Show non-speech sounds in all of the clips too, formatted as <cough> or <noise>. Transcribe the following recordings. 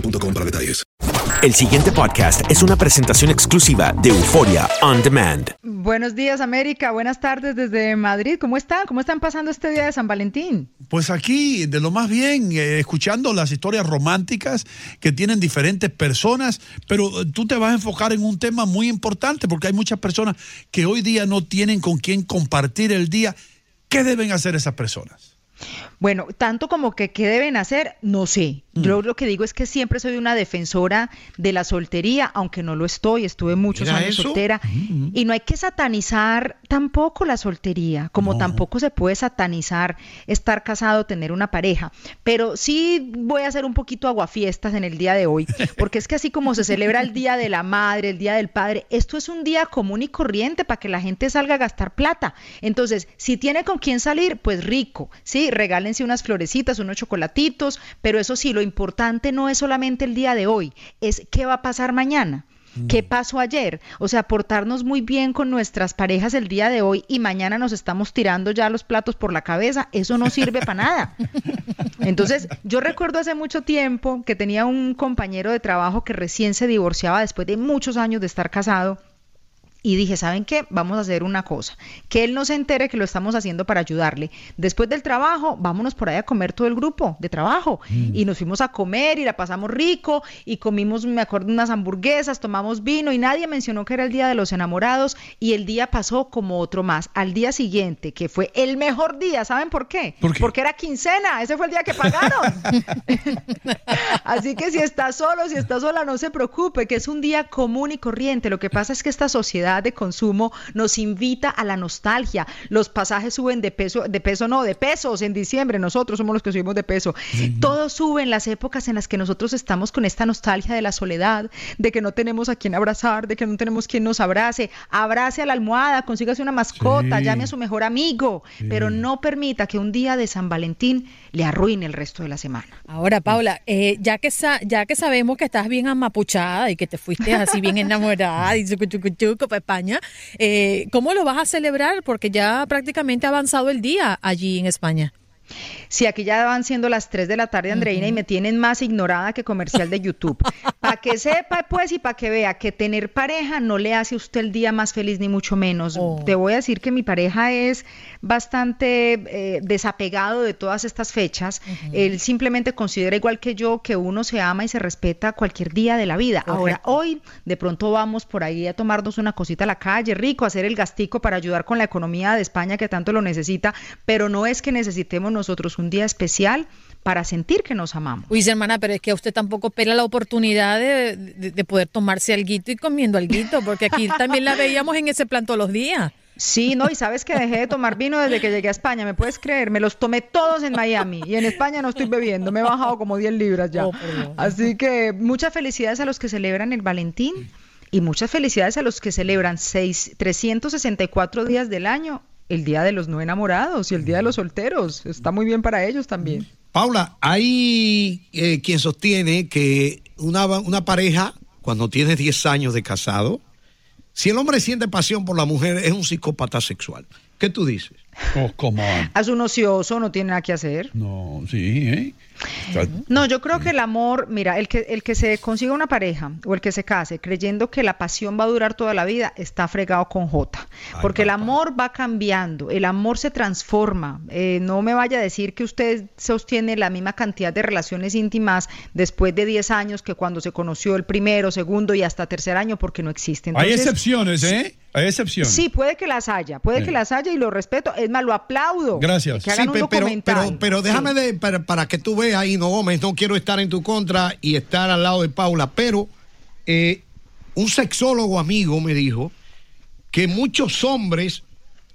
boostmobile.com para detalles. El siguiente podcast es una presentación exclusiva de Euforia On Demand. Buenos días, América. Buenas tardes desde Madrid. ¿Cómo están? ¿Cómo están pasando este día de San Valentín? Pues aquí, de lo más bien, eh, escuchando las historias románticas que tienen diferentes personas, pero eh, tú te vas a enfocar en un tema muy importante porque hay muchas personas que hoy día no tienen con quién compartir el día. ¿Qué deben hacer esas personas? Bueno, tanto como que qué deben hacer, no sé. Yo lo que digo es que siempre soy una defensora de la soltería, aunque no lo estoy, estuve muchos años eso. soltera. Y no hay que satanizar tampoco la soltería, como tampoco se puede satanizar estar casado, tener una pareja. Pero sí voy a hacer un poquito aguafiestas en el día de hoy, <laughs> porque es que así como se celebra el Día de la Madre, el Día del Padre, esto es un día común y corriente para que la gente salga a gastar plata. Entonces, si tiene con quién salir, pues rico, sí, regálense unas florecitas, unos chocolatitos, pero eso sí, lo importante no es solamente el día de hoy, es qué va a pasar mañana. ¿Qué pasó ayer? O sea, portarnos muy bien con nuestras parejas el día de hoy y mañana nos estamos tirando ya los platos por la cabeza, eso no sirve para nada. <laughs> Entonces, yo recuerdo hace mucho tiempo que tenía un compañero de trabajo que recién se divorciaba después de muchos años de estar casado y dije, ¿saben qué? Vamos a hacer una cosa, que él no se entere que lo estamos haciendo para ayudarle. Después del trabajo, vámonos por ahí a comer todo el grupo de trabajo. Y nos fuimos a comer y la pasamos rico y comimos, me acuerdo, unas hamburguesas, tomamos vino y nadie mencionó que era el Día de los Enamorados y el día pasó como otro más. Al día siguiente, que fue el mejor día, ¿saben por qué? ¿Por qué? Porque era quincena, ese fue el día que pagaron. <laughs> Así que si está solo, si está sola, no se preocupe, que es un día común y corriente. Lo que pasa es que esta sociedad de consumo nos invita a la nostalgia. Los pasajes suben de peso, de peso no, de pesos en diciembre. Nosotros somos los que subimos de peso. Todo sube en las épocas en las que nosotros estamos con esta nostalgia de la soledad, de que no tenemos a quien abrazar, de que no tenemos quien nos abrace. Abrace a la almohada, consígase una mascota, Sí. llame a su mejor amigo, pero no permita que un día de San Valentín le arruine el resto de la semana. Ahora, Paula, eh, ya, que sa- ya que sabemos que estás bien amapuchada y que te fuiste así bien <laughs> enamorada y chucu, chucu, chucu para España, eh, ¿cómo lo vas a celebrar? Porque ya prácticamente ha avanzado el día allí en España. Si aquí ya van siendo las 3 de la tarde, Andreina, y me tienen más ignorada que comercial de YouTube. Para que sepa, pues, y para que vea que tener pareja no le hace a usted el día más feliz, ni mucho menos. Oh. Te voy a decir que mi pareja es bastante eh, desapegado de todas estas fechas. Él simplemente considera, igual que yo, que uno se ama y se respeta cualquier día de la vida. Ahora, hoy, de pronto vamos por ahí a tomarnos una cosita a la calle, rico, hacer el gastico para ayudar con la economía de España que tanto lo necesita, pero no es que necesitemos nosotros un día especial para sentir que nos amamos. Uy, hermana, pero es que usted tampoco pela la oportunidad de, de- de poder tomarse alguito y comiendo alguito, porque aquí también la veíamos en ese plan todos los días. Sí, no, y sabes que dejé de tomar vino desde que llegué a España, ¿me puedes creer? Me los tomé todos en Miami y en España no estoy bebiendo, me he bajado como 10 libras ya. Oh. Así que muchas felicidades a los que celebran el Valentín y muchas felicidades a los que celebran seis, 364 días del año, el Día de los No Enamorados y el Día de los Solteros. Está muy bien para ellos también. Paula, hay eh, quien sostiene que una, una pareja, cuando tiene 10 años de casado, si el hombre siente pasión por la mujer, es un psicópata sexual. ¿Qué tú dices? Oh, come on. Haz un ocioso, no tiene nada que hacer. No, sí, ¿eh? No, yo creo que el amor, mira, el que, el que se consiga una pareja o el que se case creyendo que la pasión va a durar toda la vida, está fregado con J. Porque el amor va cambiando, el amor se transforma. Eh, no me vaya a decir que usted sostiene la misma cantidad de relaciones íntimas después de 10 años que cuando se conoció el primero, segundo y hasta tercer año, porque no existe. hay excepciones, ¿eh? Hay excepciones. Sí, puede que las haya, puede Sí. que las haya y lo respeto. Es más, lo aplaudo. Gracias. Que hagan Sí, un pe- pero, documental. pero, pero déjame de, para, para que tú veas ahí, no Gómez, no quiero estar en tu contra y estar al lado de Paula, pero eh, un sexólogo amigo me dijo que muchos hombres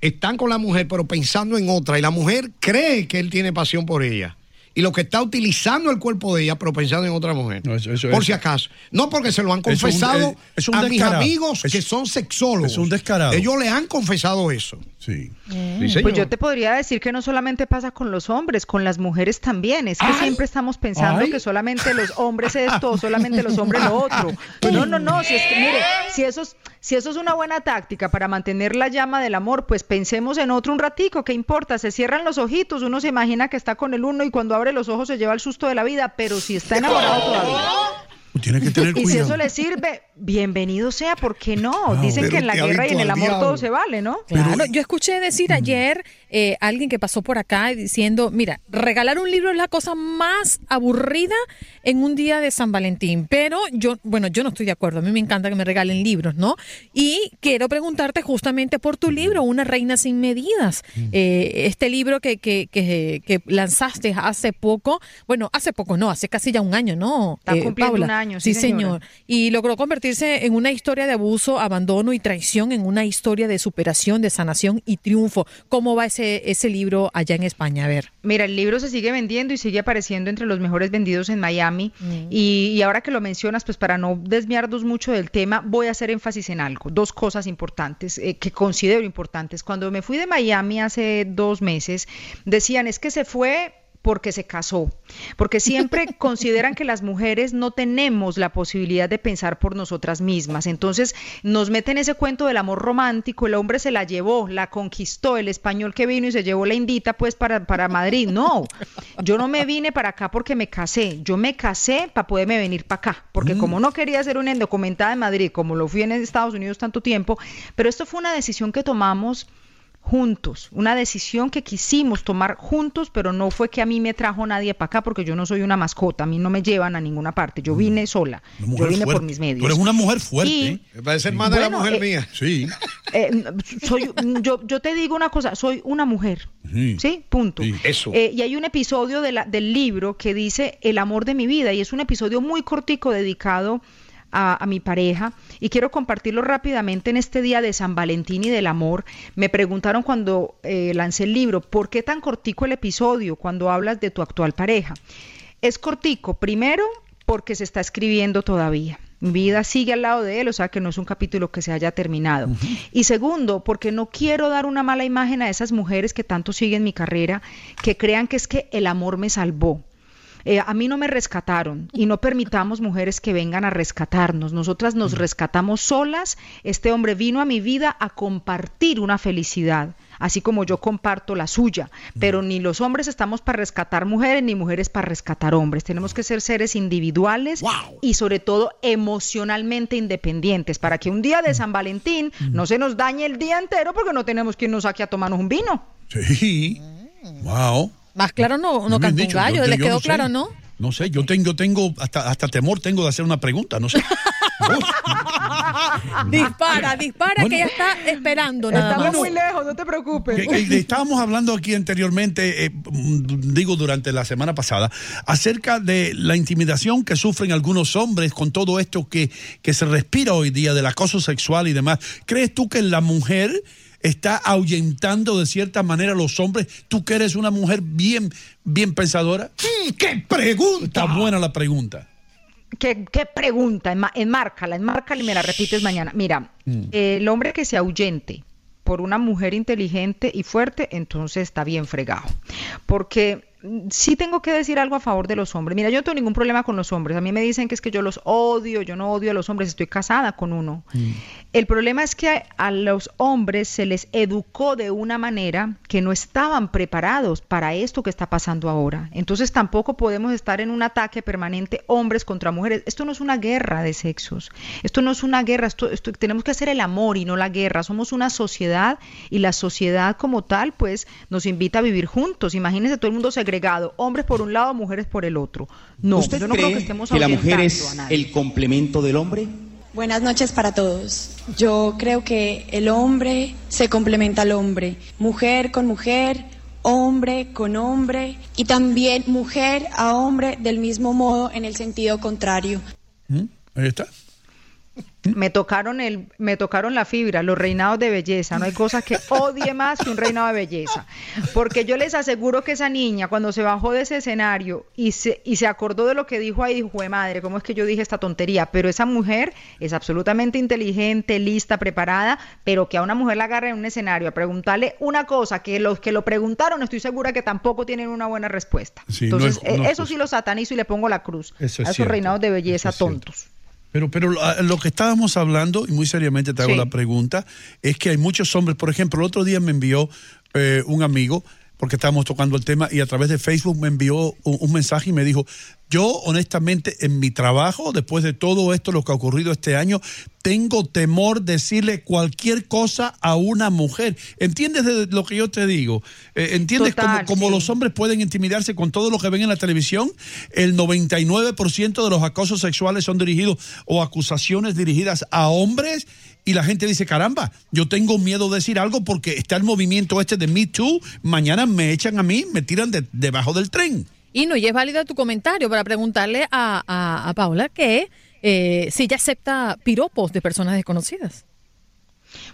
están con la mujer pero pensando en otra y la mujer cree que él tiene pasión por ella. Y lo que está utilizando el cuerpo de ella, pero pensando en otra mujer. No, eso- eso por si acaso. No porque se lo han Es un- confesado eh, es un a mis amigos Es- que son sexólogos. es un descarado. Ellos le han confesado eso. Sí. Sí, señor. Pues yo te podría decir que no solamente pasa con los hombres, con las mujeres también. Es que siempre estamos pensando ay. que solamente los hombres esto, o solamente los hombres lo otro. <laughs> No, no, no. Si es que, mire, si eso es, si eso es una buena táctica para mantener la llama del amor, pues pensemos en otro un ratico. ¿Qué importa? Se cierran los ojitos, uno se imagina que está con el uno y cuando abre los ojos se lleva el susto de la vida, pero si está enamorado todavía. Tiene que tener <laughs> Y si cuidado. eso le sirve, bienvenido sea, ¿por qué no? Dicen que en la guerra y en el amor todo se vale, ¿no? Claro, yo escuché decir ayer eh, alguien que pasó por acá diciendo, mira, regalar un libro es la cosa más aburrida en un día de San Valentín, pero yo, bueno, yo no estoy de acuerdo, a mí me encanta que me regalen libros, ¿no? Y quiero preguntarte justamente por tu libro, Una reina sin medidas, Eh, este libro que, que, que, que lanzaste hace poco, bueno, hace poco no, hace casi ya un año, ¿no? Está Eh, cumpliendo Paula? un año, sí, señor y logró convertirse en una historia de abuso, abandono y traición, en una historia de superación, de sanación y triunfo. ¿Cómo va ese, ese libro allá en España? A ver. Mira, el libro se sigue vendiendo y sigue apareciendo entre los mejores vendidos en Miami. Y, y ahora que lo mencionas, pues para no desviarnos mucho del tema, voy a hacer énfasis en algo. Dos cosas importantes eh, que considero importantes. Cuando me fui de Miami hace dos meses, decían, es que se fue porque se casó, porque siempre <laughs> consideran que las mujeres no tenemos la posibilidad de pensar por nosotras mismas. Entonces nos meten ese cuento del amor romántico, el hombre se la llevó, la conquistó, el español que vino y se llevó la indita pues para, para Madrid. No, yo no me vine para acá porque me casé, yo me casé para poderme venir para acá, porque como no quería ser una indocumentada en Madrid, como lo fui en Estados Unidos tanto tiempo, pero esto fue una decisión que tomamos juntos, una decisión que quisimos tomar juntos, pero no fue que a mí me trajo nadie para acá porque yo no soy una mascota, a mí no me llevan a ninguna parte, yo vine sola, yo vine por mis medios. Tú eres una mujer fuerte. Y- ¿eh? Me parece hermana de la mujer eh, mía. Sí. Eh, soy, yo, yo te digo una cosa, soy una mujer, Sí. ¿sí? Punto. Sí. Eso. Eh, y hay un episodio de la- del libro que dice El amor de mi vida y es un episodio muy cortico dedicado a, a mi pareja y quiero compartirlo rápidamente en este día de San Valentín y del amor. Me preguntaron cuando eh, lancé el libro, ¿por qué tan cortico el episodio cuando hablas de tu actual pareja? Es cortico, primero porque se está escribiendo todavía. Mi vida sigue al lado de él, o sea que no es un capítulo que se haya terminado. Y segundo, porque no quiero dar una mala imagen a esas mujeres que tanto siguen mi carrera, que crean que es que el amor me salvó. Eh, a mí no me rescataron y no permitamos mujeres que vengan a rescatarnos. Nosotras nos rescatamos solas. Este hombre vino a mi vida a compartir una felicidad, así como yo comparto la suya. Pero ni los hombres estamos para rescatar mujeres, ni mujeres para rescatar hombres. Tenemos que ser seres individuales y sobre todo emocionalmente independientes para que un día de San Valentín no se nos dañe el día entero porque no tenemos quien nos saque a tomarnos un vino. Sí. Wow. Más claro no, no canta un dicho. gallo, Yo- ¿les quedó no sé. claro, no? No sé, yo tengo, yo tengo hasta, hasta temor tengo de hacer una pregunta, no sé. <laughs> dispara, dispara Bueno. que ella está esperando nada Estamos más. muy lejos, no te preocupes. Que- que estábamos hablando aquí anteriormente, eh, mm, digo durante la semana pasada, acerca de la intimidación que sufren algunos hombres con todo esto que, que se respira hoy día del acoso sexual y demás. ¿Crees tú que la mujer está ahuyentando de cierta manera a los hombres? Tú que eres una mujer bien, bien pensadora. Mm, ¡Qué pregunta! Está buena la pregunta. ¿Qué, qué pregunta? Enmárcala, enmárcala y me la repites mañana. Mira, eh, el hombre que se ahuyente por una mujer inteligente y fuerte, entonces está bien fregado. Porque mm, sí tengo que decir algo a favor de los hombres. Mira, yo no tengo ningún problema con los hombres. A mí me dicen que es que yo los odio, yo no odio a los hombres, estoy casada con uno. El problema es que a, a los hombres se les educó de una manera que no estaban preparados para esto que está pasando ahora. Entonces tampoco podemos estar en un ataque permanente hombres contra mujeres. Esto no es una guerra de sexos. Esto no es una guerra. Esto, esto- tenemos que hacer el amor y no la guerra. Somos una sociedad y la sociedad como tal pues nos invita a vivir juntos. Imagínense todo el mundo segregado, hombres por un lado, mujeres por el otro. No, ¿Usted yo no cree creo que estemos que la mujer es el complemento del hombre? Buenas noches para todos. Yo creo que el hombre se complementa al hombre, mujer con mujer, hombre con hombre y también mujer a hombre del mismo modo en el sentido contrario. ¿Mm? Ahí está. Me tocaron el, me tocaron la fibra, los reinados de belleza. No hay cosa que odie más que un reinado de belleza. Porque yo les aseguro que esa niña, cuando se bajó de ese escenario y se, y se acordó de lo que dijo ahí, dijo, "Jue madre, ¿cómo es que yo dije esta tontería? Pero esa mujer es absolutamente inteligente, lista, preparada, pero que a una mujer la agarre en un escenario a preguntarle una cosa que los que lo preguntaron, estoy segura que tampoco tienen una buena respuesta. Sí, Entonces, es- no es eh, eso sí lo satanizo y le pongo la cruz. Eso es a esos cierto, reinados de belleza tontos. Pero, pero lo, a- lo que estábamos hablando, y muy seriamente te hago Sí. la pregunta, es que hay muchos hombres, por ejemplo, el otro día me envió eh, un amigo, porque estábamos tocando el tema, y a través de Facebook me envió un, un mensaje y me dijo, yo honestamente en mi trabajo, después de todo esto, lo que ha ocurrido este año, tengo temor decirle cualquier cosa a una mujer. ¿Entiendes de lo que yo te digo? Eh, ¿Entiendes Total, cómo, cómo los hombres pueden intimidarse con todo lo que ven en la televisión? El 99% de los acosos sexuales son dirigidos o acusaciones dirigidas a hombres y la gente dice, caramba, yo tengo miedo de decir algo porque está el movimiento este de Me Too, mañana me echan a mí, me tiran de- debajo del tren. Y no, y es válido tu comentario para preguntarle a, a- a Paula que eh, si ella acepta piropos de personas desconocidas.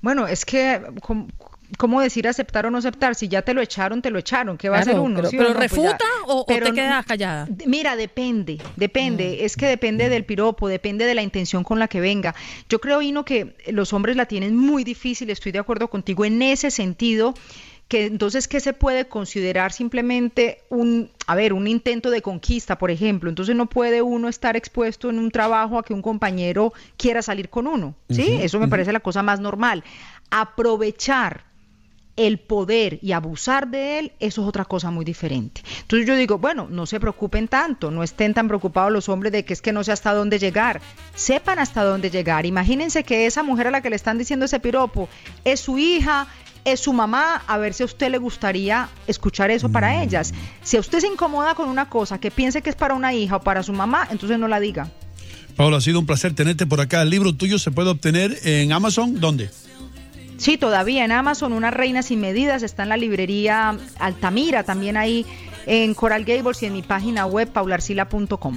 Bueno, es que, ¿cómo, cómo decir aceptar o no aceptar? Si ya te lo echaron, te lo echaron. ¿Qué va a hacer uno? pero- ¿Sí pero no? Pues. ¿refuta o- o te quedas callada? Mira, depende, depende. Es que depende del piropo, depende de la intención con la que venga. Yo creo, Ino, que los hombres la tienen muy difícil, estoy de acuerdo contigo en ese sentido que entonces qué se puede considerar simplemente un a ver un intento de conquista por ejemplo entonces no puede uno estar expuesto en un trabajo a que un compañero quiera salir con uno sí eso me parece la cosa más normal. Aprovechar el poder y abusar de él, eso es otra cosa muy diferente. Entonces yo digo, bueno, no se preocupen tanto, no estén tan preocupados los hombres de que es que no sé hasta dónde llegar, sepan hasta dónde llegar. Imagínense que esa mujer a la que le están diciendo ese piropo es su hija, es su mamá, a ver si a usted le gustaría escuchar eso para ellas. Si a usted se incomoda con una cosa que piense que es para una hija o para su mamá, entonces no la diga. Paula, ha sido un placer tenerte por acá. El libro tuyo se puede obtener en Amazon, ¿dónde? Sí, todavía en Amazon, Una Reina Sin Medidas, está en la librería Altamira, también ahí en Coral Gables y en mi página web paularcila.com.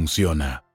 funciona.